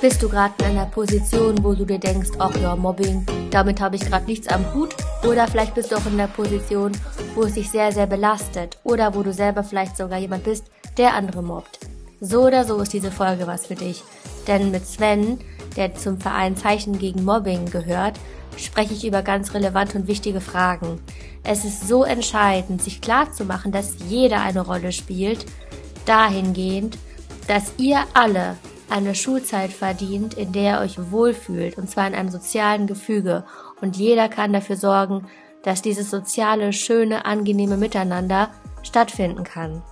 Bist du gerade in einer Position, wo du dir denkst, ach ja, Mobbing, damit habe ich gerade nichts am Hut? Oder vielleicht bist du auch in der Position, wo es dich sehr, sehr belastet. Oder wo du selber vielleicht sogar jemand bist, der andere mobbt. So oder so ist diese Folge was für dich. Denn mit Sven, der zum Verein Zeichen gegen Mobbing gehört, spreche ich über ganz relevante und wichtige Fragen. Es ist so entscheidend, sich klarzumachen, dass jeder eine Rolle spielt, dahingehend, dass ihr alle eine Schulzeit verdient, in der ihr euch wohlfühlt, und zwar in einem sozialen Gefüge. Und jeder kann dafür sorgen, dass dieses soziale, schöne, angenehme Miteinander stattfinden kann.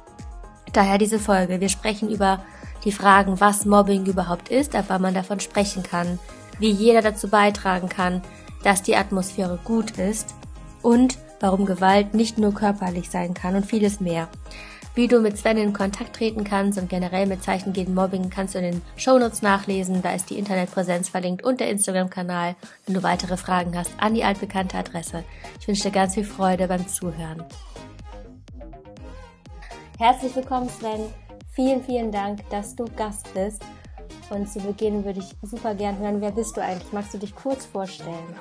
Daher diese Folge. Wir sprechen über die Fragen, was Mobbing überhaupt ist, ab wann man davon sprechen kann, wie jeder dazu beitragen kann, dass die Atmosphäre gut ist und warum Gewalt nicht nur körperlich sein kann und vieles mehr. Wie du mit Sven in Kontakt treten kannst und generell mit Zeichen gegen Mobbing kannst du in den Shownotes nachlesen. Da ist die Internetpräsenz verlinkt und der Instagram-Kanal, wenn du weitere Fragen hast, an die altbekannte Adresse. Ich wünsche dir ganz viel Freude beim Zuhören. Herzlich willkommen, Sven. Vielen, vielen Dank, dass du Gast bist. Und zu Beginn würde ich super gern hören, wer bist du eigentlich? Magst du dich kurz vorstellen?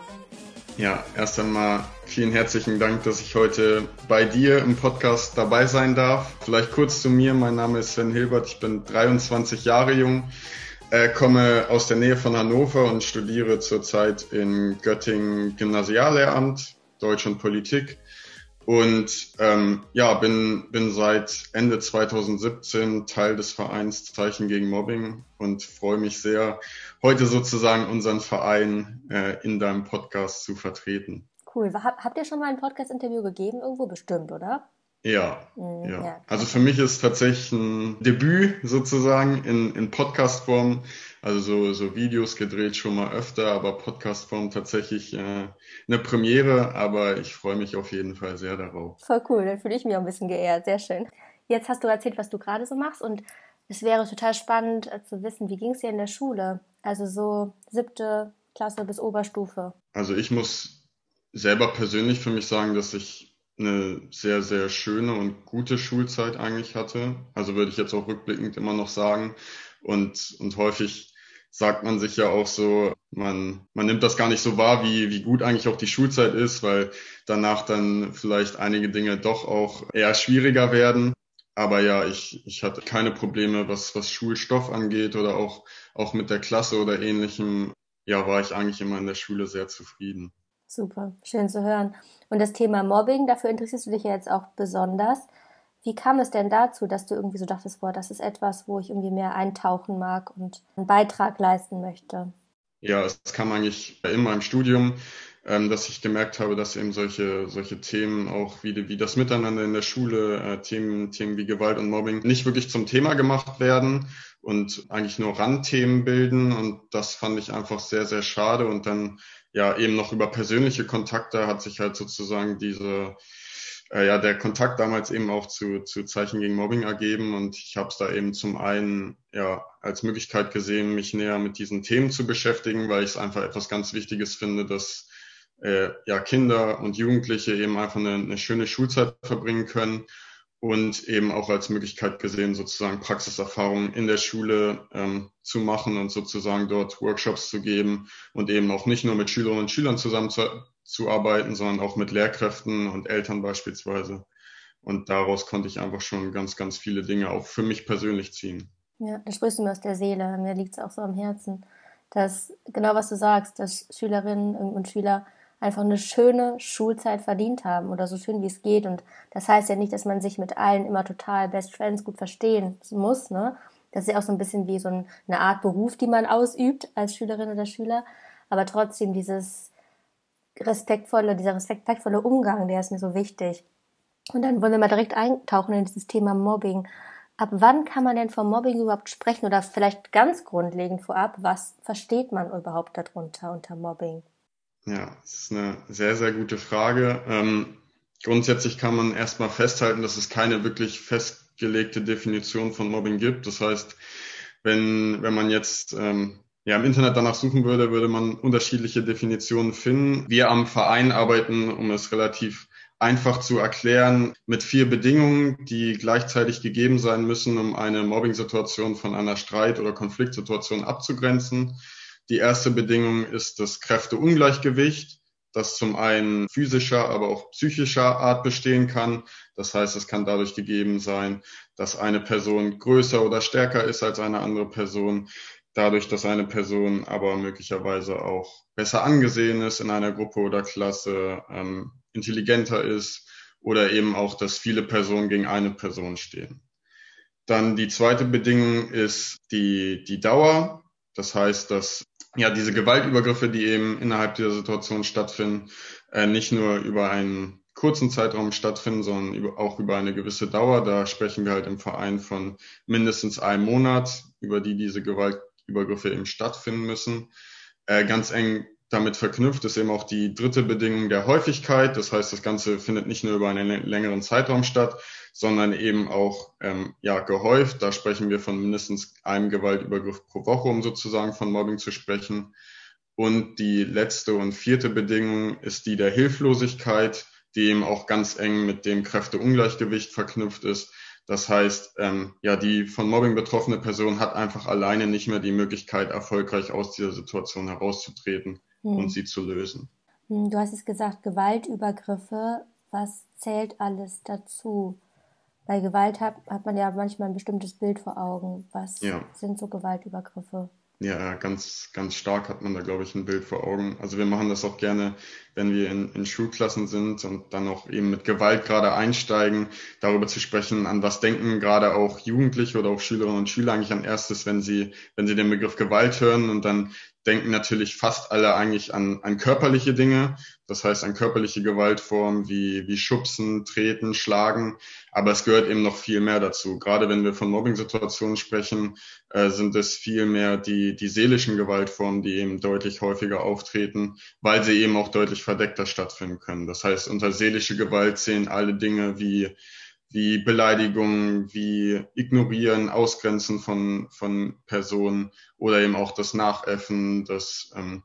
Ja, erst einmal vielen herzlichen Dank, dass ich heute bei dir im Podcast dabei sein darf. Vielleicht kurz zu mir. Mein Name ist Sven Hilbert. Ich bin 23 Jahre jung, äh, komme aus der Nähe von Hannover und studiere zurzeit in Göttingen Gymnasiallehramt, Deutsch und Politik. Und ähm, ja, bin, bin seit Ende 2017 Teil des Vereins Zeichen gegen Mobbing und freue mich sehr, heute sozusagen unseren Verein äh, in deinem Podcast zu vertreten. Cool. Habt ihr schon mal ein Podcast-Interview gegeben? Irgendwo bestimmt, oder? Ja, mhm, ja. ja. Also für mich ist tatsächlich ein Debüt sozusagen in, in Podcast-Form. Also so, so Videos gedreht schon mal öfter, aber Podcast-Form tatsächlich äh, eine Premiere. Aber ich freue mich auf jeden Fall sehr darauf. Voll cool, dann fühle ich mich auch ein bisschen geehrt. Sehr schön. Jetzt hast du erzählt, was du gerade so machst und es wäre total spannend äh, zu wissen, wie ging es dir in der Schule? Also so siebte Klasse bis Oberstufe. Also ich muss selber persönlich für mich sagen, dass ich eine sehr, sehr schöne und gute Schulzeit eigentlich hatte. Also würde ich jetzt auch rückblickend immer noch sagen. Und, und häufig sagt man sich ja auch so, man, man nimmt das gar nicht so wahr, wie, wie gut eigentlich auch die Schulzeit ist, weil danach dann vielleicht einige Dinge doch auch eher schwieriger werden. Aber ja, ich, ich hatte keine Probleme, was, was Schulstoff angeht oder auch, auch mit der Klasse oder ähnlichem. Ja, war ich eigentlich immer in der Schule sehr zufrieden. Super, schön zu hören. Und das Thema Mobbing, dafür interessierst du dich ja jetzt auch besonders. Wie kam es denn dazu, dass du irgendwie so dachtest, boah, das ist etwas, wo ich irgendwie mehr eintauchen mag und einen Beitrag leisten möchte? Ja, es kam eigentlich immer im Studium, ähm, dass ich gemerkt habe, dass eben solche, solche Themen auch wie, wie das Miteinander in der Schule, äh, Themen, Themen wie Gewalt und Mobbing nicht wirklich zum Thema gemacht werden und eigentlich nur Randthemen bilden. Und das fand ich einfach sehr, sehr schade. Und dann ja eben noch über persönliche Kontakte hat sich halt sozusagen diese äh, ja der Kontakt damals eben auch zu, zu Zeichen gegen Mobbing ergeben. Und ich habe es da eben zum einen ja als Möglichkeit gesehen, mich näher mit diesen Themen zu beschäftigen, weil ich es einfach etwas ganz Wichtiges finde, dass äh, ja Kinder und Jugendliche eben einfach eine, eine schöne Schulzeit verbringen können. Und eben auch als Möglichkeit gesehen, sozusagen Praxiserfahrungen in der Schule ähm, zu machen und sozusagen dort Workshops zu geben und eben auch nicht nur mit Schülerinnen und Schülern zusammenzuarbeiten, sondern auch mit Lehrkräften und Eltern beispielsweise. Und daraus konnte ich einfach schon ganz, ganz viele Dinge auch für mich persönlich ziehen. Ja, da sprichst du mir aus der Seele. Mir liegt es auch so am Herzen, dass genau was du sagst, dass Schülerinnen und Schüler einfach eine schöne Schulzeit verdient haben oder so schön wie es geht. Und das heißt ja nicht, dass man sich mit allen immer total Best Friends gut verstehen muss. Ne? Das ist ja auch so ein bisschen wie so eine Art Beruf, die man ausübt als Schülerin oder Schüler. Aber trotzdem dieses respektvolle, dieser respektvolle Umgang, der ist mir so wichtig. Und dann wollen wir mal direkt eintauchen in dieses Thema Mobbing. Ab wann kann man denn vom Mobbing überhaupt sprechen? Oder vielleicht ganz grundlegend vorab, was versteht man überhaupt darunter unter Mobbing? Ja, das ist eine sehr, sehr gute Frage. Ähm, grundsätzlich kann man erstmal festhalten, dass es keine wirklich festgelegte Definition von Mobbing gibt. Das heißt, wenn, wenn man jetzt ähm, ja, im Internet danach suchen würde, würde man unterschiedliche Definitionen finden. Wir am Verein arbeiten, um es relativ einfach zu erklären mit vier Bedingungen, die gleichzeitig gegeben sein müssen, um eine Mobbing-Situation von einer Streit- oder Konfliktsituation abzugrenzen. Die erste Bedingung ist das Kräfteungleichgewicht, das zum einen physischer, aber auch psychischer Art bestehen kann. Das heißt, es kann dadurch gegeben sein, dass eine Person größer oder stärker ist als eine andere Person, dadurch, dass eine Person aber möglicherweise auch besser angesehen ist in einer Gruppe oder Klasse, ähm, intelligenter ist oder eben auch, dass viele Personen gegen eine Person stehen. Dann die zweite Bedingung ist die, die Dauer. Das heißt, dass ja diese Gewaltübergriffe, die eben innerhalb dieser Situation stattfinden, äh, nicht nur über einen kurzen Zeitraum stattfinden, sondern über, auch über eine gewisse Dauer. Da sprechen wir halt im Verein von mindestens einem Monat, über die diese Gewaltübergriffe eben stattfinden müssen. Äh, ganz eng damit verknüpft ist eben auch die dritte Bedingung der Häufigkeit. Das heißt, das Ganze findet nicht nur über einen längeren Zeitraum statt, sondern eben auch ähm, ja, gehäuft. Da sprechen wir von mindestens einem Gewaltübergriff pro Woche, um sozusagen von Mobbing zu sprechen. Und die letzte und vierte Bedingung ist die der Hilflosigkeit, die eben auch ganz eng mit dem Kräfteungleichgewicht verknüpft ist. Das heißt, ähm, ja, die von Mobbing betroffene Person hat einfach alleine nicht mehr die Möglichkeit, erfolgreich aus dieser Situation herauszutreten hm. und sie zu lösen. Hm, du hast es gesagt, Gewaltübergriffe. Was zählt alles dazu? Bei Gewalt hat, hat man ja manchmal ein bestimmtes Bild vor Augen. Was ja. sind so Gewaltübergriffe? Ja, ganz, ganz stark hat man da, glaube ich, ein Bild vor Augen. Also wir machen das auch gerne, wenn wir in, in Schulklassen sind und dann auch eben mit Gewalt gerade einsteigen, darüber zu sprechen, an was denken gerade auch Jugendliche oder auch Schülerinnen und Schüler eigentlich an erstes, wenn sie, wenn sie den Begriff Gewalt hören und dann denken natürlich fast alle eigentlich an, an körperliche Dinge. Das heißt an körperliche Gewaltformen wie, wie Schubsen, Treten, Schlagen. Aber es gehört eben noch viel mehr dazu. Gerade wenn wir von Mobbing-Situationen sprechen, äh, sind es viel mehr die, die seelischen Gewaltformen, die eben deutlich häufiger auftreten, weil sie eben auch deutlich verdeckter stattfinden können. Das heißt, unter seelische Gewalt zählen alle Dinge wie wie Beleidigungen, wie Ignorieren, Ausgrenzen von, von Personen oder eben auch das Nachäffen, das ähm,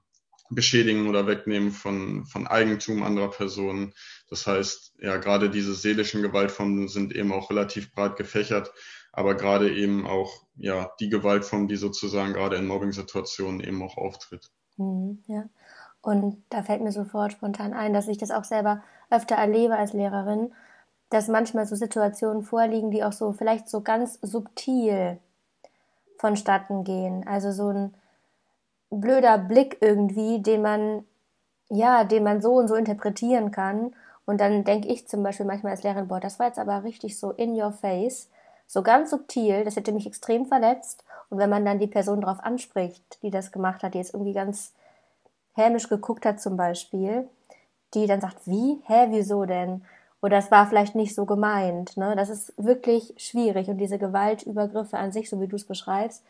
Beschädigen oder Wegnehmen von, von Eigentum anderer Personen. Das heißt, ja, gerade diese seelischen Gewaltformen sind eben auch relativ breit gefächert, aber gerade eben auch, ja, die Gewaltform, die sozusagen gerade in Mobbing-Situationen eben auch auftritt. Mhm, ja. Und da fällt mir sofort spontan ein, dass ich das auch selber öfter erlebe als Lehrerin, dass manchmal so Situationen vorliegen, die auch so vielleicht so ganz subtil vonstatten gehen. Also so ein blöder Blick irgendwie, den man, ja, den man so und so interpretieren kann. Und dann denke ich zum Beispiel manchmal als Lehrerin, boah, das war jetzt aber richtig so in your face, so ganz subtil, das hätte mich extrem verletzt. Und wenn man dann die Person darauf anspricht, die das gemacht hat, die jetzt irgendwie ganz hämisch geguckt hat zum Beispiel, die dann sagt, wie? Hä, wieso denn? Oder es war vielleicht nicht so gemeint. Ne? Das ist wirklich schwierig und diese Gewaltübergriffe an sich, so wie du es beschreibst,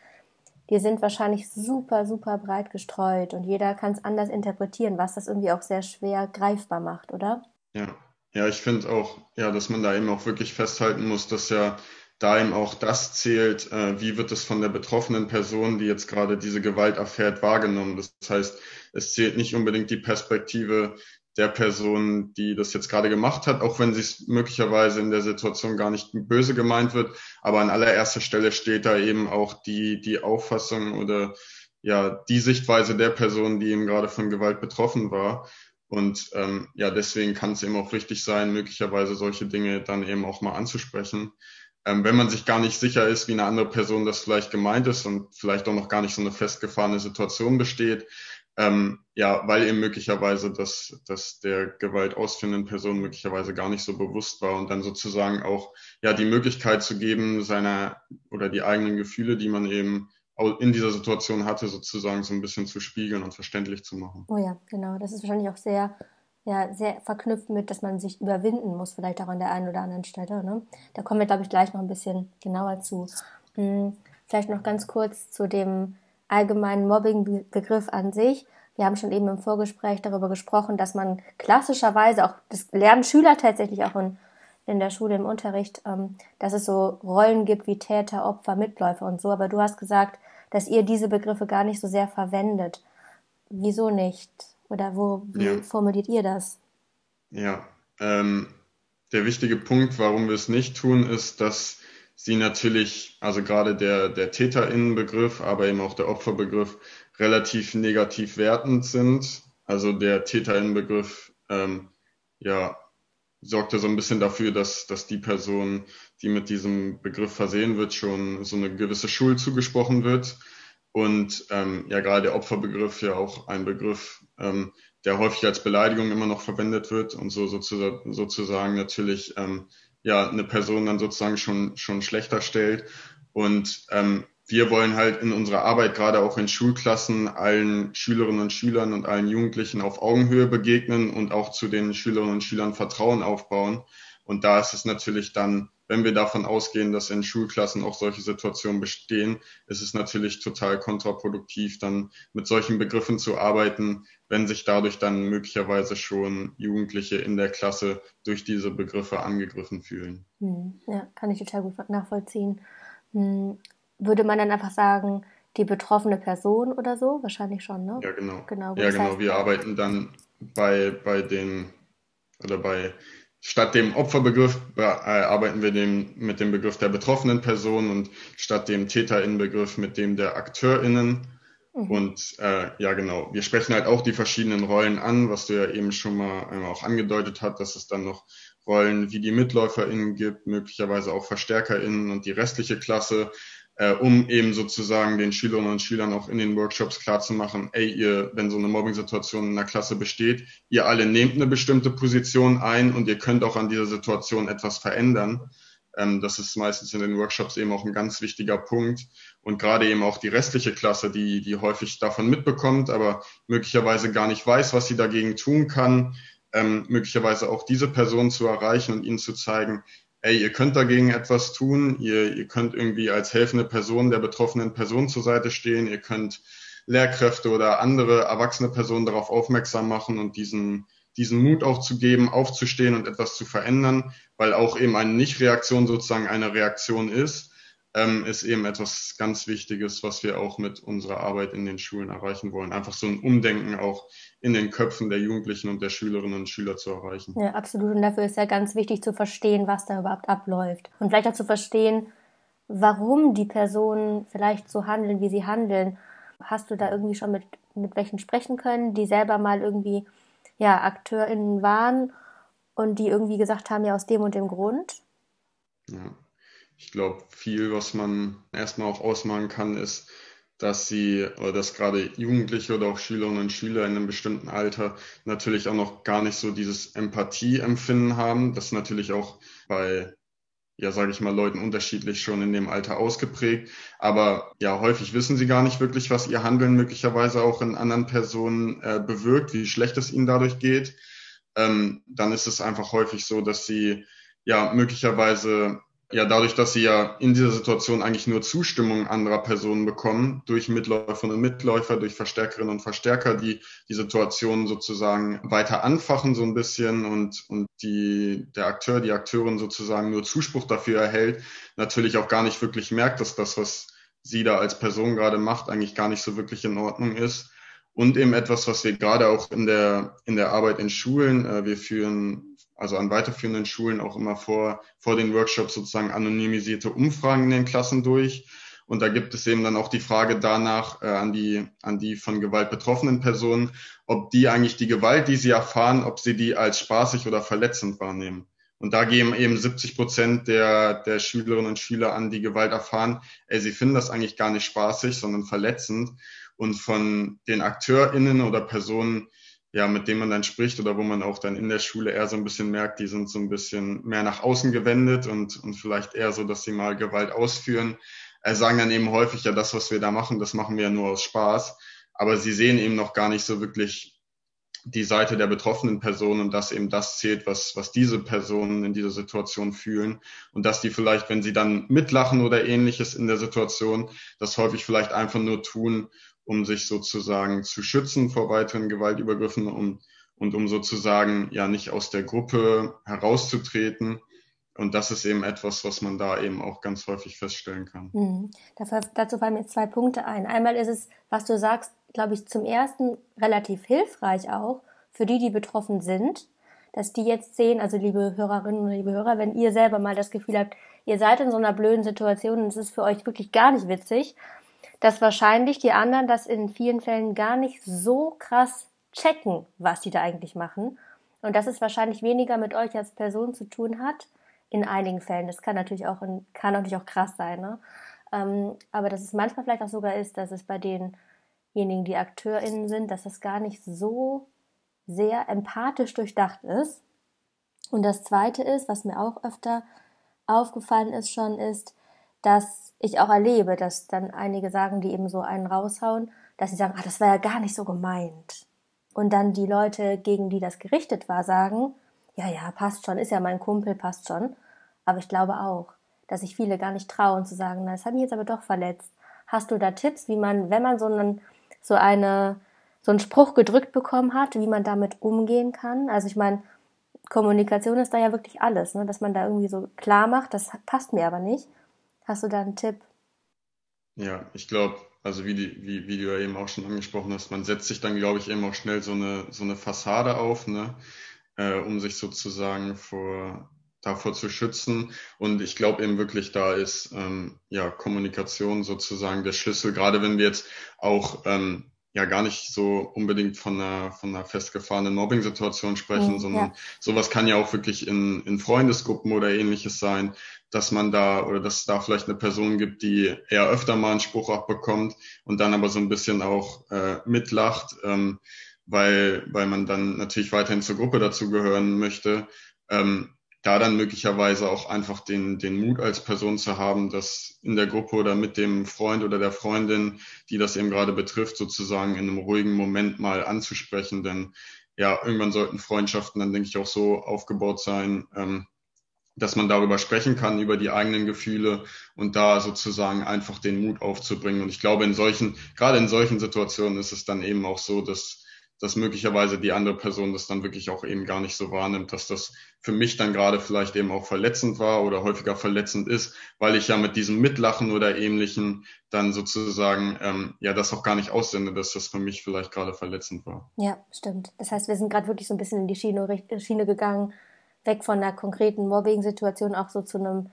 die sind wahrscheinlich super, super breit gestreut und jeder kann es anders interpretieren, was das irgendwie auch sehr schwer greifbar macht, oder? Ja, ja, ich finde auch, ja, dass man da eben auch wirklich festhalten muss, dass ja da eben auch das zählt, äh, wie wird es von der betroffenen Person, die jetzt gerade diese Gewalt erfährt, wahrgenommen. Das heißt, es zählt nicht unbedingt die Perspektive der Person, die das jetzt gerade gemacht hat, auch wenn sie es möglicherweise in der Situation gar nicht böse gemeint wird. Aber an allererster Stelle steht da eben auch die, die Auffassung oder ja, die Sichtweise der Person, die eben gerade von Gewalt betroffen war. Und ähm, ja, deswegen kann es eben auch wichtig sein, möglicherweise solche Dinge dann eben auch mal anzusprechen. Ähm, wenn man sich gar nicht sicher ist, wie eine andere Person das vielleicht gemeint ist und vielleicht auch noch gar nicht so eine festgefahrene Situation besteht, ähm, ja, weil eben möglicherweise das, das der Gewalt ausführenden Person möglicherweise gar nicht so bewusst war und dann sozusagen auch ja die Möglichkeit zu geben, seiner oder die eigenen Gefühle, die man eben in dieser Situation hatte, sozusagen so ein bisschen zu spiegeln und verständlich zu machen. Oh ja, genau. Das ist wahrscheinlich auch sehr, ja, sehr verknüpft mit, dass man sich überwinden muss, vielleicht auch an der einen oder anderen Stelle. Ne? Da kommen wir, glaube ich, gleich noch ein bisschen genauer zu. Hm, vielleicht noch ganz kurz zu dem allgemeinen Mobbing-Begriff an sich. Wir haben schon eben im Vorgespräch darüber gesprochen, dass man klassischerweise auch, das lernen Schüler tatsächlich auch in, in der Schule im Unterricht, ähm, dass es so Rollen gibt wie Täter, Opfer, Mitläufer und so. Aber du hast gesagt, dass ihr diese Begriffe gar nicht so sehr verwendet. Wieso nicht? Oder wo, wie ja. formuliert ihr das? Ja, ähm, der wichtige Punkt, warum wir es nicht tun, ist, dass sie natürlich, also gerade der, der Täterinnenbegriff, aber eben auch der Opferbegriff relativ negativ wertend sind. Also der Täterinnenbegriff, ähm, ja, sorgte so ein bisschen dafür, dass, dass die Person, die mit diesem Begriff versehen wird, schon so eine gewisse Schuld zugesprochen wird. Und ähm, ja, gerade der Opferbegriff ja auch ein Begriff, ähm, der häufig als Beleidigung immer noch verwendet wird und so sozusagen, sozusagen natürlich ähm, ja eine Person dann sozusagen schon schon schlechter stellt. Und ähm, wir wollen halt in unserer Arbeit gerade auch in Schulklassen allen Schülerinnen und Schülern und allen Jugendlichen auf Augenhöhe begegnen und auch zu den Schülerinnen und Schülern Vertrauen aufbauen. Und da ist es natürlich dann, wenn wir davon ausgehen, dass in Schulklassen auch solche Situationen bestehen, ist es natürlich total kontraproduktiv, dann mit solchen Begriffen zu arbeiten, wenn sich dadurch dann möglicherweise schon Jugendliche in der Klasse durch diese Begriffe angegriffen fühlen. Hm, ja, kann ich total gut nachvollziehen. Hm, würde man dann einfach sagen, die betroffene Person oder so? Wahrscheinlich schon, ne? Ja, genau. genau ja, genau. Wir arbeiten dann bei, bei den, oder bei, statt dem Opferbegriff äh, arbeiten wir dem, mit dem Begriff der betroffenen Person und statt dem TäterInnenbegriff mit dem der AkteurInnen. Mhm. Und äh, ja, genau, wir sprechen halt auch die verschiedenen Rollen an, was du ja eben schon mal einmal auch angedeutet hast, dass es dann noch Rollen wie die MitläuferInnen gibt, möglicherweise auch VerstärkerInnen und die restliche Klasse äh, um eben sozusagen den Schülerinnen und Schülern auch in den Workshops klarzumachen, ey, ihr, wenn so eine Mobbing-Situation in der Klasse besteht, ihr alle nehmt eine bestimmte Position ein und ihr könnt auch an dieser Situation etwas verändern. Ähm, das ist meistens in den Workshops eben auch ein ganz wichtiger Punkt. Und gerade eben auch die restliche Klasse, die, die häufig davon mitbekommt, aber möglicherweise gar nicht weiß, was sie dagegen tun kann, ähm, möglicherweise auch diese Person zu erreichen und ihnen zu zeigen, ey, ihr könnt dagegen etwas tun, ihr, ihr könnt irgendwie als helfende Person der betroffenen Person zur Seite stehen, ihr könnt Lehrkräfte oder andere erwachsene Personen darauf aufmerksam machen und diesen, diesen Mut auch zu geben, aufzustehen und etwas zu verändern, weil auch eben eine Nichtreaktion sozusagen eine Reaktion ist, ähm, ist eben etwas ganz Wichtiges, was wir auch mit unserer Arbeit in den Schulen erreichen wollen. Einfach so ein Umdenken auch in den Köpfen der Jugendlichen und der Schülerinnen und Schüler zu erreichen. Ja, absolut. Und dafür ist ja ganz wichtig zu verstehen, was da überhaupt abläuft. Und vielleicht auch zu verstehen, warum die Personen vielleicht so handeln, wie sie handeln. Hast du da irgendwie schon mit, mit welchen sprechen können, die selber mal irgendwie ja, AkteurInnen waren und die irgendwie gesagt haben, ja, aus dem und dem Grund? Ja, ich glaube, viel, was man erstmal auch ausmachen kann, ist, dass sie oder dass gerade Jugendliche oder auch Schülerinnen und Schüler in einem bestimmten Alter natürlich auch noch gar nicht so dieses Empathieempfinden haben. Das ist natürlich auch bei, ja, sage ich mal, Leuten unterschiedlich schon in dem Alter ausgeprägt. Aber ja, häufig wissen sie gar nicht wirklich, was ihr Handeln möglicherweise auch in anderen Personen äh, bewirkt, wie schlecht es ihnen dadurch geht. Ähm, dann ist es einfach häufig so, dass sie ja möglicherweise ja, dadurch, dass sie ja in dieser Situation eigentlich nur Zustimmung anderer Personen bekommen, durch Mitläuferinnen und Mitläufer, durch Verstärkerinnen und Verstärker, die die Situation sozusagen weiter anfachen so ein bisschen und, und die, der Akteur, die Akteurin sozusagen nur Zuspruch dafür erhält, natürlich auch gar nicht wirklich merkt, dass das, was sie da als Person gerade macht, eigentlich gar nicht so wirklich in Ordnung ist. Und eben etwas, was wir gerade auch in der, in der Arbeit in Schulen, äh, wir führen also an weiterführenden Schulen auch immer vor, vor den Workshops sozusagen anonymisierte Umfragen in den Klassen durch. Und da gibt es eben dann auch die Frage danach äh, an, die, an die von Gewalt betroffenen Personen, ob die eigentlich die Gewalt, die sie erfahren, ob sie die als spaßig oder verletzend wahrnehmen. Und da geben eben 70 Prozent der, der Schülerinnen und Schüler an, die Gewalt erfahren, ey, sie finden das eigentlich gar nicht spaßig, sondern verletzend. Und von den AkteurInnen oder Personen, ja, mit dem man dann spricht oder wo man auch dann in der Schule eher so ein bisschen merkt, die sind so ein bisschen mehr nach außen gewendet und, und vielleicht eher so, dass sie mal Gewalt ausführen, äh, sagen dann eben häufig, ja, das, was wir da machen, das machen wir ja nur aus Spaß. Aber sie sehen eben noch gar nicht so wirklich die Seite der betroffenen Person und dass eben das zählt, was, was diese Personen in dieser Situation fühlen und dass die vielleicht, wenn sie dann mitlachen oder ähnliches in der Situation, das häufig vielleicht einfach nur tun, um sich sozusagen zu schützen vor weiteren Gewaltübergriffen um, und um sozusagen ja nicht aus der Gruppe herauszutreten. Und das ist eben etwas, was man da eben auch ganz häufig feststellen kann. Mhm. Dafür, dazu fallen mir zwei Punkte ein. Einmal ist es, was du sagst, glaube ich, zum ersten relativ hilfreich auch für die, die betroffen sind, dass die jetzt sehen, also liebe Hörerinnen und liebe Hörer, wenn ihr selber mal das Gefühl habt, ihr seid in so einer blöden Situation und es ist für euch wirklich gar nicht witzig, dass wahrscheinlich die anderen das in vielen Fällen gar nicht so krass checken, was die da eigentlich machen. Und dass es wahrscheinlich weniger mit euch als Person zu tun hat, in einigen Fällen. Das kann natürlich auch, kann natürlich auch krass sein, ne? Ähm, aber dass es manchmal vielleicht auch sogar ist, dass es bei denjenigen, die AkteurInnen sind, dass das gar nicht so sehr empathisch durchdacht ist. Und das zweite ist, was mir auch öfter aufgefallen ist schon, ist, dass ich auch erlebe, dass dann einige sagen, die eben so einen raushauen, dass sie sagen, ah, das war ja gar nicht so gemeint. Und dann die Leute, gegen die das gerichtet war, sagen, ja, ja, passt schon, ist ja mein Kumpel, passt schon. Aber ich glaube auch, dass sich viele gar nicht trauen zu sagen, na, das hat mich jetzt aber doch verletzt. Hast du da Tipps, wie man, wenn man so einen, so eine, so einen Spruch gedrückt bekommen hat, wie man damit umgehen kann? Also ich meine, Kommunikation ist da ja wirklich alles, ne? dass man da irgendwie so klar macht, das passt mir aber nicht. Hast du da einen Tipp? Ja, ich glaube, also wie, die, wie, wie du ja eben auch schon angesprochen hast, man setzt sich dann, glaube ich, eben auch schnell so eine, so eine Fassade auf, ne? Äh, um sich sozusagen vor, davor zu schützen. Und ich glaube eben wirklich, da ist ähm, ja Kommunikation sozusagen der Schlüssel, gerade wenn wir jetzt auch ähm, ja gar nicht so unbedingt von einer, von einer festgefahrenen Mobbing-Situation sprechen, mhm, sondern ja. sowas kann ja auch wirklich in, in Freundesgruppen oder ähnliches sein, dass man da oder dass es da vielleicht eine Person gibt, die eher öfter mal einen Spruch abbekommt und dann aber so ein bisschen auch äh, mitlacht, ähm, weil, weil man dann natürlich weiterhin zur Gruppe dazugehören möchte. Ähm, da dann möglicherweise auch einfach den, den Mut als Person zu haben, das in der Gruppe oder mit dem Freund oder der Freundin, die das eben gerade betrifft, sozusagen in einem ruhigen Moment mal anzusprechen. Denn ja, irgendwann sollten Freundschaften dann, denke ich, auch so aufgebaut sein, ähm, dass man darüber sprechen kann, über die eigenen Gefühle und da sozusagen einfach den Mut aufzubringen. Und ich glaube, in solchen, gerade in solchen Situationen ist es dann eben auch so, dass dass möglicherweise die andere Person das dann wirklich auch eben gar nicht so wahrnimmt, dass das für mich dann gerade vielleicht eben auch verletzend war oder häufiger verletzend ist, weil ich ja mit diesem Mitlachen oder ähnlichen dann sozusagen ähm, ja das auch gar nicht aussende, dass das für mich vielleicht gerade verletzend war. Ja, stimmt. Das heißt, wir sind gerade wirklich so ein bisschen in die Schiene, Schiene gegangen, weg von einer konkreten Mobbing-Situation auch so zu einem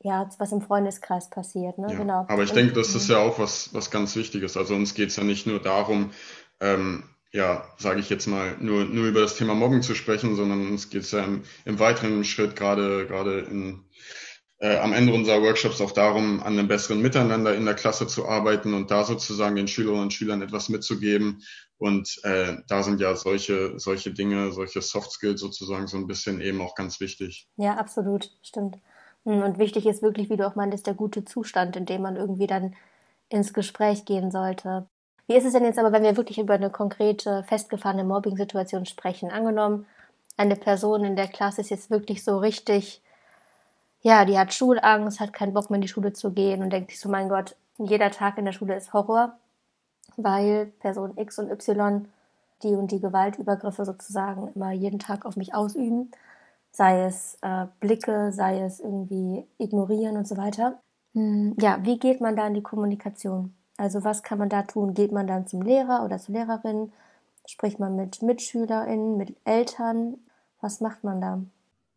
ja, was im Freundeskreis passiert, ne? Ja, genau. Aber ich denke, das ist ja auch was, was ganz Wichtiges. Also uns geht es ja nicht nur darum, ähm, ja, sage ich jetzt mal, nur, nur über das Thema Mobbing zu sprechen, sondern uns geht es ja im, im, weiteren Schritt gerade gerade in, äh, am Ende unserer Workshops auch darum, an einem besseren Miteinander in der Klasse zu arbeiten und da sozusagen den Schülerinnen und Schülern etwas mitzugeben. Und äh, da sind ja solche, solche Dinge, solche Soft Skills sozusagen so ein bisschen eben auch ganz wichtig. Ja, absolut, stimmt. Hm, und wichtig ist wirklich, wie du auch meintest, der gute Zustand, in dem man irgendwie dann ins Gespräch gehen sollte. Wie ist es denn jetzt aber, wenn wir wirklich über eine konkrete, festgefahrene Mobbing-Situation sprechen? Angenommen, eine Person in der Klasse ist jetzt wirklich so richtig, ja, die hat Schulangst, hat keinen Bock mehr in die Schule zu gehen und denkt sich so, mein Gott, jeder Tag in der Schule ist Horror, weil Person X und Y die und die Gewaltübergriffe sozusagen immer jeden Tag auf mich ausüben, sei es äh, Blicke, sei es irgendwie ignorieren und so weiter. Hm, ja, wie geht man da in die Kommunikation? Also was kann man da tun? Geht man dann zum Lehrer oder zur Lehrerin? Spricht man mit MitschülerInnen, mit Eltern? Was macht man da?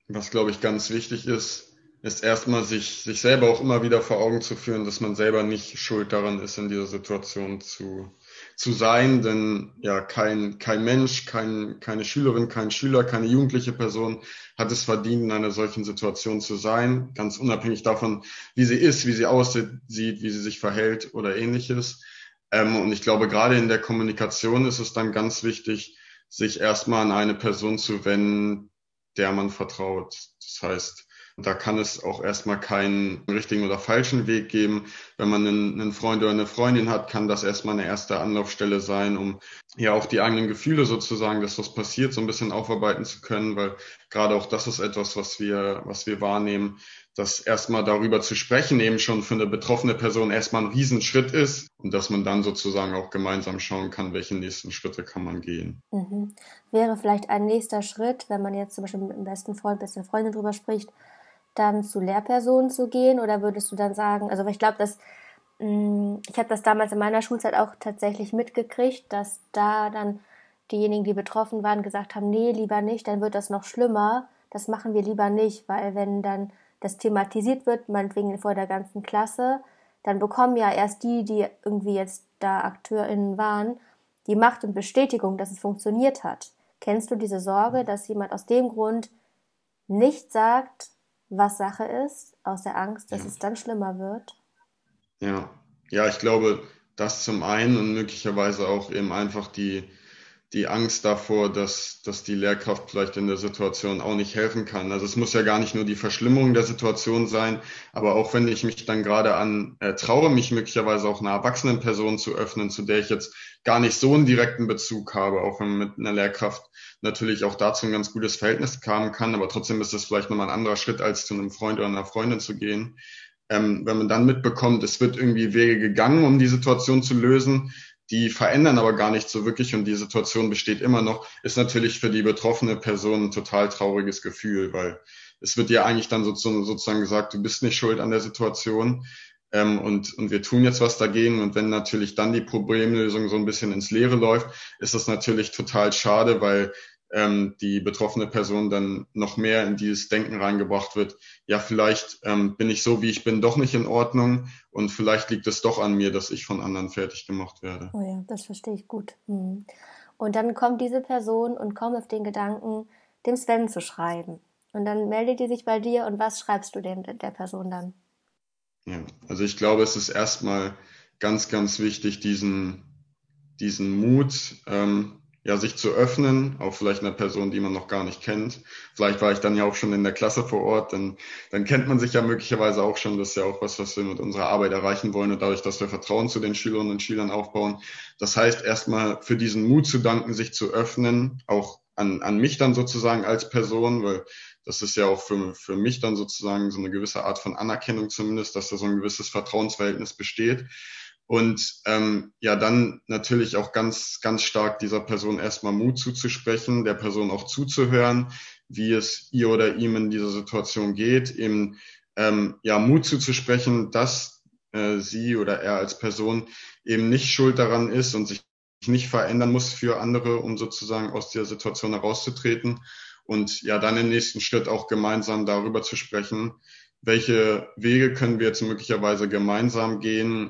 Was, glaube ich, ganz wichtig ist, ist erstmal sich, sich selber auch immer wieder vor Augen zu führen, dass man selber nicht schuld daran ist, in dieser Situation zu, zu sein, denn ja, kein, kein Mensch, kein, keine Schülerin, kein Schüler, keine jugendliche Person hat es verdient, in einer solchen Situation zu sein, ganz unabhängig davon, wie sie ist, wie sie aussieht, wie sie sich verhält oder ähnliches. Ähm, und ich glaube, gerade in der Kommunikation ist es dann ganz wichtig, sich erstmal an eine Person zu wenden, der man vertraut. Das heißt, da kann es auch erstmal keinen richtigen oder falschen Weg geben. Wenn man einen, Freund oder eine Freundin hat, kann das erstmal eine erste Anlaufstelle sein, um ja auch die eigenen Gefühle sozusagen, dass was passiert, so ein bisschen aufarbeiten zu können, weil gerade auch das ist etwas, was wir, was wir wahrnehmen, dass erstmal darüber zu sprechen eben schon für eine betroffene Person erstmal ein Riesenschritt ist und dass man dann sozusagen auch gemeinsam schauen kann, welche nächsten Schritte kann man gehen. Mhm. Wäre vielleicht ein nächster Schritt, wenn man jetzt zum Beispiel mit dem besten Freund, besten Freundin drüber spricht, dann zu Lehrpersonen zu gehen oder würdest du dann sagen, also ich glaube, dass mm, ich habe das damals in meiner Schulzeit auch tatsächlich mitgekriegt, dass da dann diejenigen, die betroffen waren, gesagt haben, nee, lieber nicht, dann wird das noch schlimmer. Das machen wir lieber nicht, weil wenn dann das thematisiert wird, meinetwegen vor der ganzen Klasse, dann bekommen ja erst die, die irgendwie jetzt da AkteurInnen waren, die Macht und Bestätigung, dass es funktioniert hat. Kennst du diese Sorge, dass jemand aus dem Grund nicht sagt, was Sache ist, aus der Angst, dass ja. es dann schlimmer wird? Ja, ja, ich glaube, das zum einen und möglicherweise auch eben einfach die, die Angst davor, dass, dass die Lehrkraft vielleicht in der Situation auch nicht helfen kann. Also es muss ja gar nicht nur die Verschlimmerung der Situation sein, aber auch wenn ich mich dann gerade an äh, traue, mich möglicherweise auch einer erwachsenen Person zu öffnen, zu der ich jetzt gar nicht so einen direkten Bezug habe, auch wenn mit einer Lehrkraft natürlich auch dazu ein ganz gutes Verhältnis haben kann, aber trotzdem ist das vielleicht nochmal ein anderer Schritt, als zu einem Freund oder einer Freundin zu gehen. Ähm, wenn man dann mitbekommt, es wird irgendwie Wege gegangen, um die Situation zu lösen, die verändern aber gar nicht so wirklich und die Situation besteht immer noch, ist natürlich für die betroffene Person ein total trauriges Gefühl, weil es wird ja eigentlich dann sozusagen gesagt, du bist nicht schuld an der Situation ähm, und, und wir tun jetzt was dagegen. Und wenn natürlich dann die Problemlösung so ein bisschen ins Leere läuft, ist das natürlich total schade, weil ähm, die betroffene Person dann noch mehr in dieses Denken reingebracht wird, ja, vielleicht ähm, bin ich so, wie ich bin, doch nicht in Ordnung und vielleicht liegt es doch an mir, dass ich von anderen fertig gemacht werde. Oh ja, das verstehe ich gut. Hm. Und dann kommt diese Person und kommt auf den Gedanken, dem Sven zu schreiben. Und dann meldet die sich bei dir und was schreibst du dem der Person dann? Ja, also ich glaube, es ist erstmal ganz, ganz wichtig, diesen, diesen Mut, ähm, ja, sich zu öffnen, auch vielleicht einer Person, die man noch gar nicht kennt. Vielleicht war ich dann ja auch schon in der Klasse vor Ort, dann, dann kennt man sich ja möglicherweise auch schon. Das ist ja auch was, was wir mit unserer Arbeit erreichen wollen und dadurch, dass wir Vertrauen zu den Schülerinnen und Schülern aufbauen. Das heißt, erstmal für diesen Mut zu danken, sich zu öffnen, auch an, an mich dann sozusagen als Person, weil das ist ja auch für, für mich dann sozusagen so eine gewisse Art von Anerkennung zumindest, dass da so ein gewisses Vertrauensverhältnis besteht. Und ähm, ja, dann natürlich auch ganz, ganz stark dieser Person erstmal Mut zuzusprechen, der Person auch zuzuhören, wie es ihr oder ihm in dieser Situation geht, eben ähm, ja Mut zuzusprechen, dass äh, sie oder er als Person eben nicht schuld daran ist und sich nicht verändern muss für andere, um sozusagen aus dieser Situation herauszutreten. Und ja, dann im nächsten Schritt auch gemeinsam darüber zu sprechen, welche Wege können wir jetzt möglicherweise gemeinsam gehen,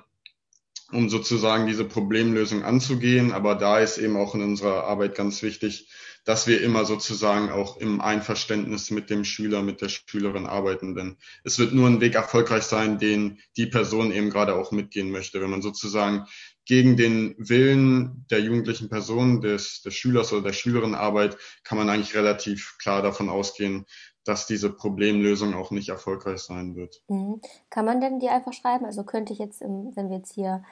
um sozusagen diese Problemlösung anzugehen. Aber da ist eben auch in unserer Arbeit ganz wichtig, dass wir immer sozusagen auch im Einverständnis mit dem Schüler, mit der Schülerin arbeiten. Denn es wird nur ein Weg erfolgreich sein, den die Person eben gerade auch mitgehen möchte. Wenn man sozusagen gegen den Willen der jugendlichen Person, des, des Schülers oder der Schülerin arbeitet, kann man eigentlich relativ klar davon ausgehen, dass diese Problemlösung auch nicht erfolgreich sein wird. Mhm. Kann man denn dir einfach schreiben? Also könnte ich jetzt, im, wenn wir jetzt hier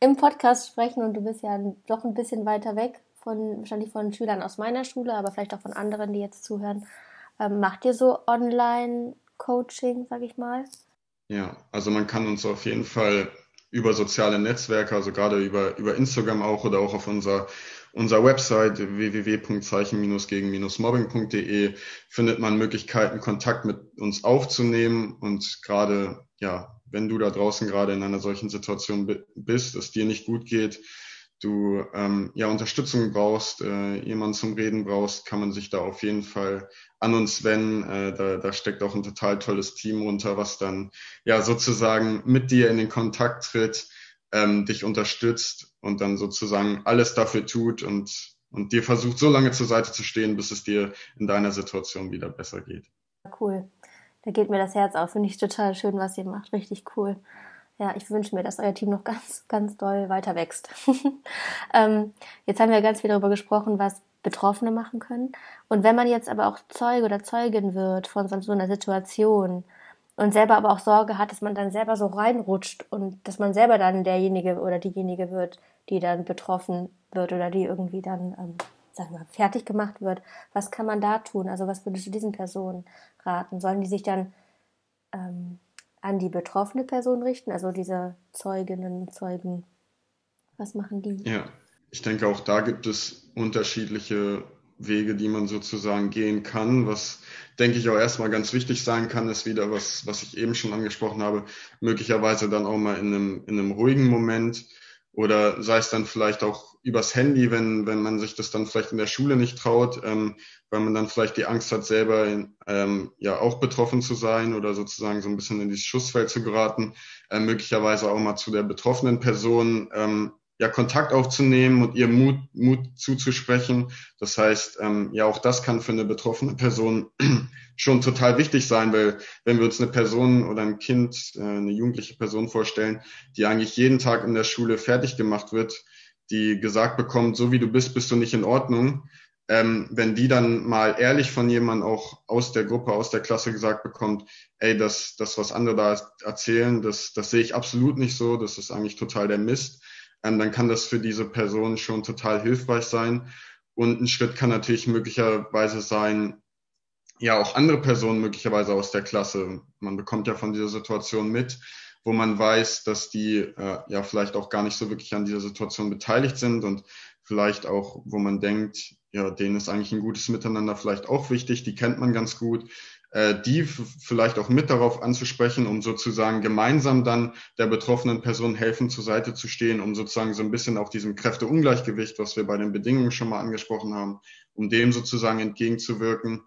im Podcast sprechen und du bist ja doch ein bisschen weiter weg von wahrscheinlich von Schülern aus meiner Schule, aber vielleicht auch von anderen, die jetzt zuhören, ähm, macht ihr so Online-Coaching, sag ich mal? Ja, also man kann uns auf jeden Fall über soziale Netzwerke, also gerade über, über Instagram auch oder auch auf unserer unserer Website www.zeichen-gegen-mobbing.de findet man Möglichkeiten, Kontakt mit uns aufzunehmen. Und gerade, ja, wenn du da draußen gerade in einer solchen Situation bist, es dir nicht gut geht, du ähm, ja Unterstützung brauchst, äh, jemanden zum Reden brauchst, kann man sich da auf jeden Fall an uns wenden. Äh, da, da steckt auch ein total tolles Team runter, was dann ja sozusagen mit dir in den Kontakt tritt, ähm, dich unterstützt und dann sozusagen alles dafür tut und, und dir versucht, so lange zur Seite zu stehen, bis es dir in deiner Situation wieder besser geht. Cool. Da geht mir das Herz auf. Finde ich total schön, was ihr macht. Richtig cool. Ja, ich wünsche mir, dass euer Team noch ganz, ganz doll weiter wächst. ähm, jetzt haben wir ganz viel darüber gesprochen, was Betroffene machen können. Und wenn man jetzt aber auch Zeuge oder Zeugin wird von so einer Situation, und selber aber auch Sorge hat, dass man dann selber so reinrutscht und dass man selber dann derjenige oder diejenige wird, die dann betroffen wird oder die irgendwie dann, ähm, sagen wir, fertig gemacht wird. Was kann man da tun? Also was würdest du diesen Personen raten? Sollen die sich dann ähm, an die betroffene Person richten, also diese Zeuginnen, Zeugen? Was machen die? Ja, ich denke auch da gibt es unterschiedliche Wege, die man sozusagen gehen kann. Was, denke ich, auch erstmal ganz wichtig sein kann, ist wieder was, was ich eben schon angesprochen habe, möglicherweise dann auch mal in einem, in einem ruhigen Moment oder sei es dann vielleicht auch übers Handy, wenn, wenn man sich das dann vielleicht in der Schule nicht traut, ähm, weil man dann vielleicht die Angst hat, selber in, ähm, ja auch betroffen zu sein oder sozusagen so ein bisschen in dieses Schussfeld zu geraten, äh, möglicherweise auch mal zu der betroffenen Person ähm, ja Kontakt aufzunehmen und ihr Mut, Mut zuzusprechen. Das heißt, ähm, ja, auch das kann für eine betroffene Person schon total wichtig sein, weil wenn wir uns eine Person oder ein Kind, äh, eine jugendliche Person vorstellen, die eigentlich jeden Tag in der Schule fertig gemacht wird, die gesagt bekommt, so wie du bist, bist du nicht in Ordnung. Ähm, wenn die dann mal ehrlich von jemandem auch aus der Gruppe, aus der Klasse gesagt bekommt, ey, das, das was andere da erzählen, das, das sehe ich absolut nicht so, das ist eigentlich total der Mist ähm, dann kann das für diese Person schon total hilfreich sein. Und ein Schritt kann natürlich möglicherweise sein, ja, auch andere Personen möglicherweise aus der Klasse. Man bekommt ja von dieser Situation mit, wo man weiß, dass die äh, ja vielleicht auch gar nicht so wirklich an dieser Situation beteiligt sind und vielleicht auch, wo man denkt, ja, denen ist eigentlich ein gutes Miteinander vielleicht auch wichtig, die kennt man ganz gut die vielleicht auch mit darauf anzusprechen, um sozusagen gemeinsam dann der betroffenen Person helfen zur Seite zu stehen, um sozusagen so ein bisschen auch diesem Kräfteungleichgewicht, was wir bei den Bedingungen schon mal angesprochen haben, um dem sozusagen entgegenzuwirken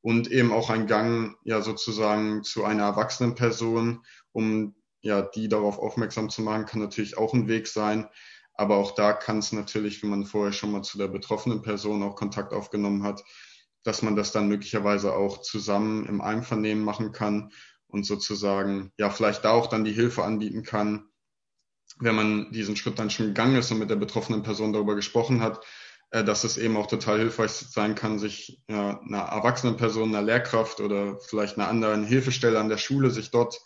und eben auch ein Gang ja sozusagen zu einer erwachsenen Person, um ja die darauf aufmerksam zu machen, kann natürlich auch ein Weg sein. Aber auch da kann es natürlich, wenn man vorher schon mal zu der betroffenen Person auch Kontakt aufgenommen hat, dass man das dann möglicherweise auch zusammen im Einvernehmen machen kann und sozusagen ja vielleicht da auch dann die Hilfe anbieten kann, wenn man diesen Schritt dann schon gegangen ist und mit der betroffenen Person darüber gesprochen hat, äh, dass es eben auch total hilfreich sein kann, sich einer erwachsenen Person, einer Lehrkraft oder vielleicht einer anderen Hilfestelle an der Schule, sich dort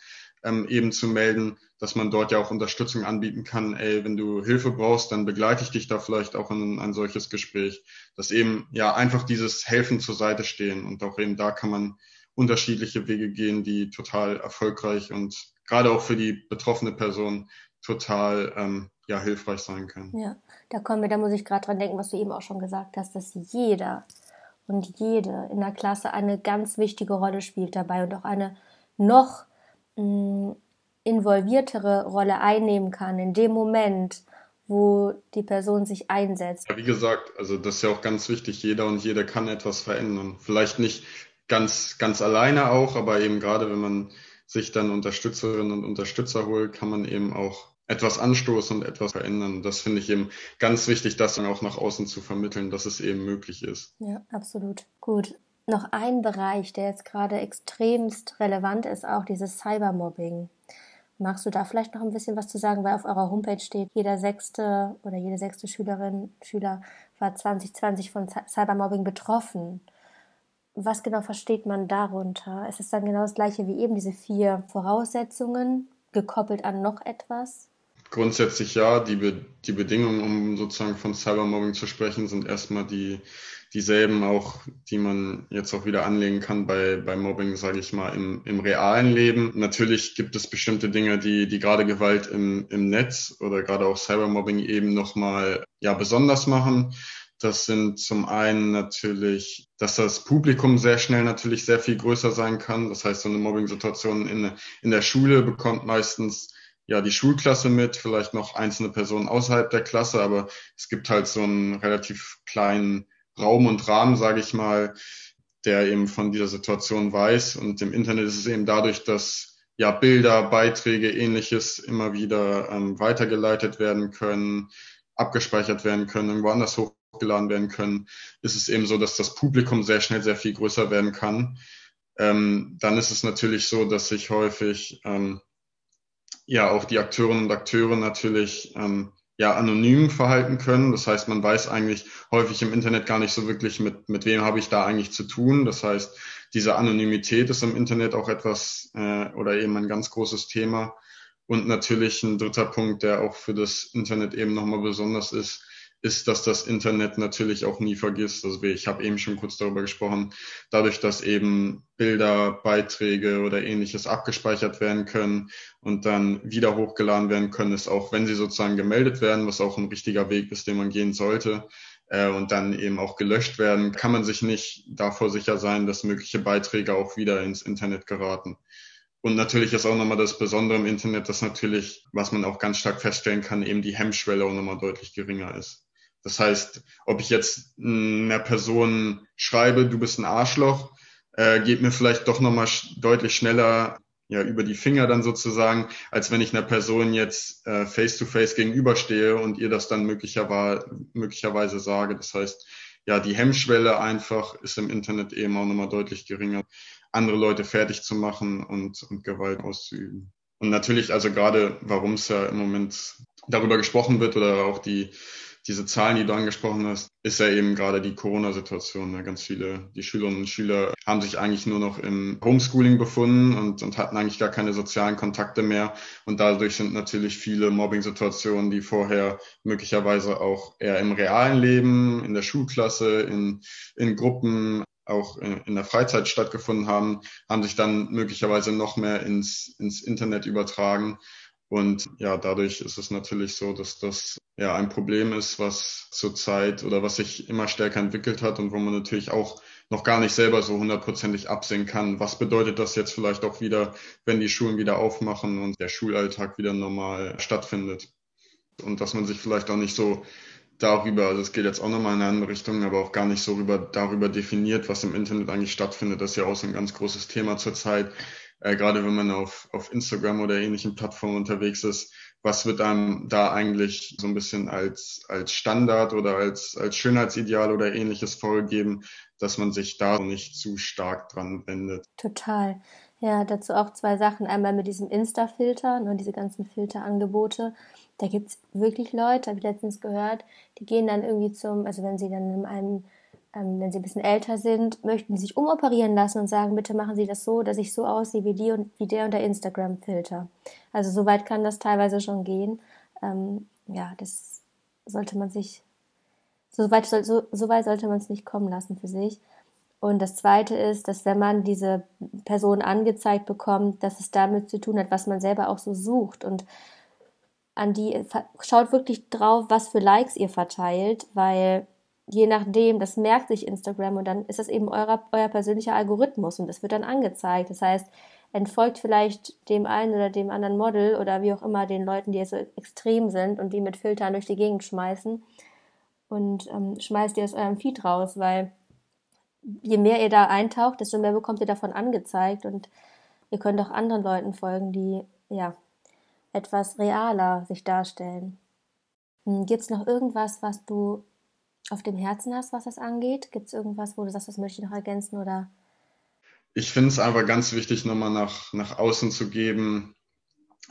ähm, eben zu melden, dass man dort ja auch Unterstützung anbieten kann. Ey, wenn du Hilfe brauchst, dann begleite ich dich da vielleicht auch in ein solches Gespräch. Dass eben ja einfach dieses Helfen zur Seite stehen und auch eben da kann man unterschiedliche Wege gehen, die total erfolgreich und gerade auch für die betroffene Person total ähm, ja hilfreich sein können. Ja, da kommen wir, da muss ich gerade dran denken, was du eben auch schon gesagt hast, dass jeder und jede in der Klasse eine ganz wichtige Rolle spielt dabei und auch eine noch involviertere Rolle einnehmen kann in dem Moment, wo die Person sich einsetzt. Ja, wie gesagt, also das ist ja auch ganz wichtig. Jeder und jede kann etwas verändern. Vielleicht nicht ganz, ganz alleine auch, aber eben gerade wenn man sich dann Unterstützerinnen und Unterstützer holt, kann man eben auch etwas anstoßen und etwas verändern. Das finde ich eben ganz wichtig, das dann auch nach außen zu vermitteln, dass es eben möglich ist. Ja, absolut. Gut noch ein Bereich, der jetzt gerade extremst relevant ist, auch dieses Cybermobbing. Magst du da vielleicht noch ein bisschen was zu sagen, weil auf eurer Homepage steht, jeder sechste oder jede sechste Schülerin, Schüler war 2020 von Cybermobbing betroffen. Was genau versteht man darunter? Ist es dann genau das gleiche wie eben diese vier Voraussetzungen, gekoppelt an noch etwas? Grundsätzlich ja. Die, Be die Bedingungen, um sozusagen von Cybermobbing zu sprechen, sind erstmal die dieselben auch, die man jetzt auch wieder anlegen kann bei, bei Mobbing, sage ich mal, im, im realen Leben. Natürlich gibt es bestimmte Dinge, die, die gerade Gewalt im, im Netz oder gerade auch Cybermobbing eben nochmal ja, besonders machen. Das sind zum einen natürlich, dass das Publikum sehr schnell natürlich sehr viel größer sein kann. Das heißt, so eine Mobbing-Situation in, in der Schule bekommt meistens ja die Schulklasse mit, vielleicht noch einzelne Personen außerhalb der Klasse, aber es gibt halt so einen relativ kleinen Raum und Rahmen, sage ich mal, der eben von dieser Situation weiß. Und im Internet ist es eben dadurch, dass ja Bilder, Beiträge, ähnliches immer wieder ähm, weitergeleitet werden können, abgespeichert werden können, irgendwo anders hochgeladen werden können, ist es eben so, dass das Publikum sehr schnell sehr viel größer werden kann. Ähm, dann ist es natürlich so, dass sich häufig ähm, ja auch die Akteurinnen und Akteure natürlich ähm, ja anonym verhalten können. Das heißt, man weiß eigentlich häufig im Internet gar nicht so wirklich, mit, mit wem habe ich da eigentlich zu tun. Das heißt, diese Anonymität ist im Internet auch etwas äh, oder eben ein ganz großes Thema. Und natürlich ein dritter Punkt, der auch für das Internet eben nochmal besonders ist, ist, dass das Internet natürlich auch nie vergisst. Also ich habe eben schon kurz darüber gesprochen, dadurch, dass eben Bilder, Beiträge oder ähnliches abgespeichert werden können und dann wieder hochgeladen werden können, ist auch, wenn sie sozusagen gemeldet werden, was auch ein richtiger Weg ist, den man gehen sollte, äh, und dann eben auch gelöscht werden, kann man sich nicht davor sicher sein, dass mögliche Beiträge auch wieder ins Internet geraten. Und natürlich ist auch nochmal das Besondere im Internet, dass natürlich, was man auch ganz stark feststellen kann, eben die Hemmschwelle auch nochmal deutlich geringer ist. Das heißt, ob ich jetzt einer Person schreibe, du bist ein Arschloch, äh, geht mir vielleicht doch nochmal sch deutlich schneller ja, über die Finger dann sozusagen, als wenn ich einer Person jetzt äh, face-to-face -face gegenüberstehe und ihr das dann möglicherweise, möglicherweise sage. Das heißt, ja, die Hemmschwelle einfach ist im Internet eben auch nochmal deutlich geringer andere Leute fertig zu machen und, und Gewalt auszuüben. Und natürlich, also gerade, warum es ja im Moment darüber gesprochen wird oder auch die, diese Zahlen, die du angesprochen hast, ist ja eben gerade die Corona-Situation. Ne? Ganz viele, die Schülerinnen und Schüler haben sich eigentlich nur noch im Homeschooling befunden und, und hatten eigentlich gar keine sozialen Kontakte mehr. Und dadurch sind natürlich viele Mobbing-Situationen, die vorher möglicherweise auch eher im realen Leben, in der Schulklasse, in, in Gruppen auch in der Freizeit stattgefunden haben, haben sich dann möglicherweise noch mehr ins, ins Internet übertragen. Und ja, dadurch ist es natürlich so, dass das ja ein Problem ist, was zurzeit oder was sich immer stärker entwickelt hat und wo man natürlich auch noch gar nicht selber so hundertprozentig absehen kann. Was bedeutet das jetzt vielleicht auch wieder, wenn die Schulen wieder aufmachen und der Schulalltag wieder normal stattfindet? Und dass man sich vielleicht auch nicht so darüber, also es geht jetzt auch nochmal in eine andere Richtung, aber auch gar nicht so über, darüber definiert, was im Internet eigentlich stattfindet. Das ist ja auch so ein ganz großes Thema zurzeit, äh, gerade wenn man auf, auf Instagram oder ähnlichen Plattformen unterwegs ist. Was wird einem da eigentlich so ein bisschen als, als Standard oder als, als Schönheitsideal oder ähnliches vorgegeben, dass man sich da nicht zu stark dran wendet? Total. Ja, dazu auch zwei Sachen. Einmal mit diesem Insta-Filter und diese ganzen Filterangebote. Da gibt es wirklich Leute, habe ich letztens gehört, die gehen dann irgendwie zum, also wenn sie dann in einem, ähm, wenn sie ein bisschen älter sind, möchten sie sich umoperieren lassen und sagen, bitte machen Sie das so, dass ich so aussehe wie die und wie der unter Instagram-Filter. Also so weit kann das teilweise schon gehen. Ähm, ja, das sollte man sich, so weit, so, so weit sollte man es nicht kommen lassen für sich. Und das Zweite ist, dass wenn man diese Person angezeigt bekommt, dass es damit zu tun hat, was man selber auch so sucht. Und an die, schaut wirklich drauf, was für Likes ihr verteilt, weil je nachdem, das merkt sich Instagram und dann ist das eben euer, euer persönlicher Algorithmus und das wird dann angezeigt. Das heißt, entfolgt vielleicht dem einen oder dem anderen Model oder wie auch immer den Leuten, die so extrem sind und die mit Filtern durch die Gegend schmeißen und ähm, schmeißt ihr aus eurem Feed raus, weil je mehr ihr da eintaucht, desto mehr bekommt ihr davon angezeigt und ihr könnt auch anderen Leuten folgen, die ja etwas realer sich darstellen. Hm, Gibt es noch irgendwas, was du auf dem Herzen hast, was das angeht? Gibt es irgendwas, wo du sagst, das möchte ich noch ergänzen oder? Ich finde es aber ganz wichtig, nochmal nach, nach außen zu geben,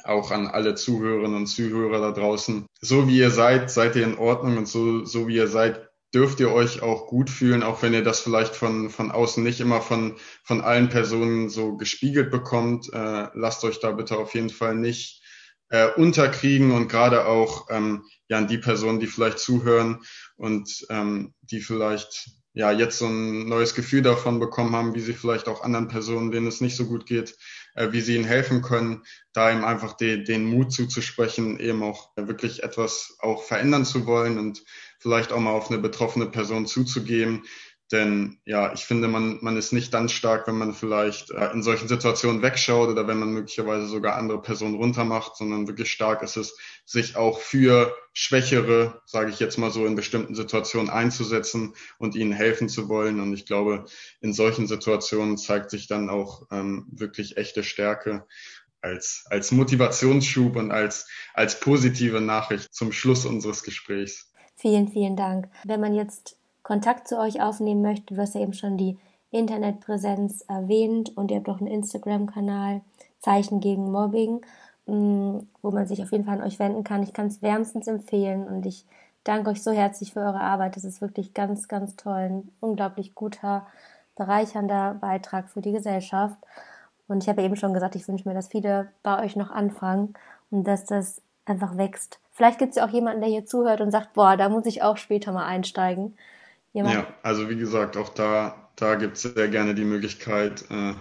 auch an alle Zuhörerinnen und Zuhörer da draußen. So wie ihr seid, seid ihr in Ordnung und so, so wie ihr seid, dürft ihr euch auch gut fühlen, auch wenn ihr das vielleicht von, von außen nicht immer von, von allen Personen so gespiegelt bekommt. Äh, lasst euch da bitte auf jeden Fall nicht äh, unterkriegen und gerade auch ähm, ja an die Personen, die vielleicht zuhören und ähm, die vielleicht ja jetzt so ein neues Gefühl davon bekommen haben, wie sie vielleicht auch anderen Personen, denen es nicht so gut geht, äh, wie sie ihnen helfen können, da ihm einfach de, den Mut zuzusprechen, eben auch wirklich etwas auch verändern zu wollen und vielleicht auch mal auf eine betroffene Person zuzugehen, denn ja, ich finde, man, man ist nicht dann stark, wenn man vielleicht äh, in solchen Situationen wegschaut oder wenn man möglicherweise sogar andere Personen runtermacht, sondern wirklich stark ist es, sich auch für Schwächere, sage ich jetzt mal so, in bestimmten Situationen einzusetzen und ihnen helfen zu wollen. Und ich glaube, in solchen Situationen zeigt sich dann auch ähm, wirklich echte Stärke als, als Motivationsschub und als, als positive Nachricht zum Schluss unseres Gesprächs. Vielen, vielen Dank. Wenn man jetzt Kontakt zu euch aufnehmen möchte, du hast ja eben schon die Internetpräsenz erwähnt und ihr habt auch einen Instagram-Kanal, Zeichen gegen Mobbing, mm, wo man sich auf jeden Fall an euch wenden kann. Ich kann es wärmstens empfehlen und ich danke euch so herzlich für eure Arbeit. Das ist wirklich ganz, ganz toll. Ein unglaublich guter, bereichernder Beitrag für die Gesellschaft. Und ich habe eben schon gesagt, ich wünsche mir, dass viele bei euch noch anfangen und dass das einfach wächst. Vielleicht gibt es ja auch jemanden, der hier zuhört und sagt, boah, da muss ich auch später mal einsteigen. Jemand? Ja, also wie gesagt, auch da, da gibt es sehr gerne die Möglichkeit, äh,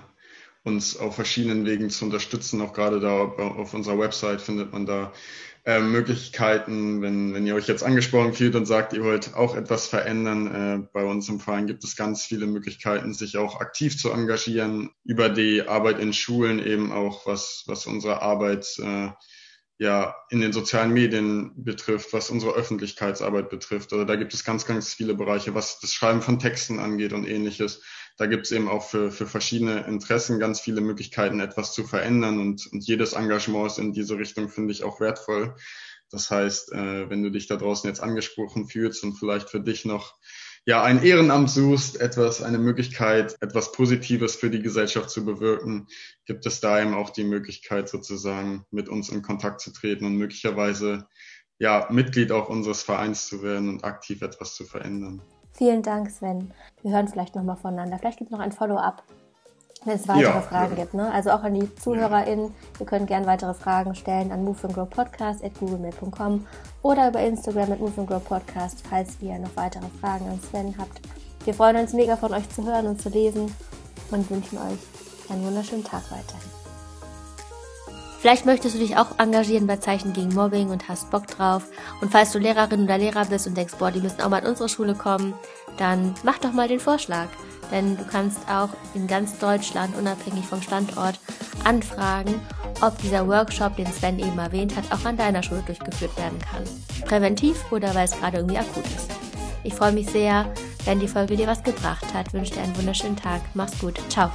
uns auf verschiedenen Wegen zu unterstützen. Auch gerade da auf unserer Website findet man da äh, Möglichkeiten, wenn, wenn ihr euch jetzt angesprochen fühlt und sagt, ihr wollt auch etwas verändern. Äh, bei uns im Verein gibt es ganz viele Möglichkeiten, sich auch aktiv zu engagieren, über die Arbeit in Schulen eben auch, was, was unsere Arbeit äh, ja in den sozialen Medien betrifft, was unsere Öffentlichkeitsarbeit betrifft. Also da gibt es ganz, ganz viele Bereiche, was das Schreiben von Texten angeht und ähnliches. Da gibt es eben auch für, für verschiedene Interessen ganz viele Möglichkeiten, etwas zu verändern und, und jedes Engagement ist in diese Richtung, finde ich, auch wertvoll. Das heißt, äh, wenn du dich da draußen jetzt angesprochen fühlst und vielleicht für dich noch ja, ein Ehrenamt suchst, etwas, eine Möglichkeit, etwas Positives für die Gesellschaft zu bewirken, gibt es da eben auch die Möglichkeit, sozusagen mit uns in Kontakt zu treten und möglicherweise ja, Mitglied auch unseres Vereins zu werden und aktiv etwas zu verändern. Vielen Dank, Sven. Wir hören vielleicht nochmal voneinander. Vielleicht gibt es noch ein Follow-up wenn es weitere ja, Fragen ja. gibt. Ne? Also auch an die ZuhörerInnen, ihr könnt gerne weitere Fragen stellen an moveandgrowpodcast.googlemail.com oder über Instagram mit moveandgrowpodcast, falls ihr noch weitere Fragen an Sven habt. Wir freuen uns mega von euch zu hören und zu lesen und wünschen euch einen wunderschönen Tag weiterhin. Vielleicht möchtest du dich auch engagieren bei Zeichen gegen Mobbing und hast Bock drauf. Und falls du Lehrerin oder Lehrer bist und denkst, boah, die müssen auch mal in unsere Schule kommen, dann mach doch mal den Vorschlag denn du kannst auch in ganz Deutschland, unabhängig vom Standort, anfragen, ob dieser Workshop, den Sven eben erwähnt hat, auch an deiner Schule durchgeführt werden kann. Präventiv oder weil es gerade irgendwie akut ist. Ich freue mich sehr, wenn die Folge dir was gebracht hat. Wünsche dir einen wunderschönen Tag. Mach's gut. Ciao.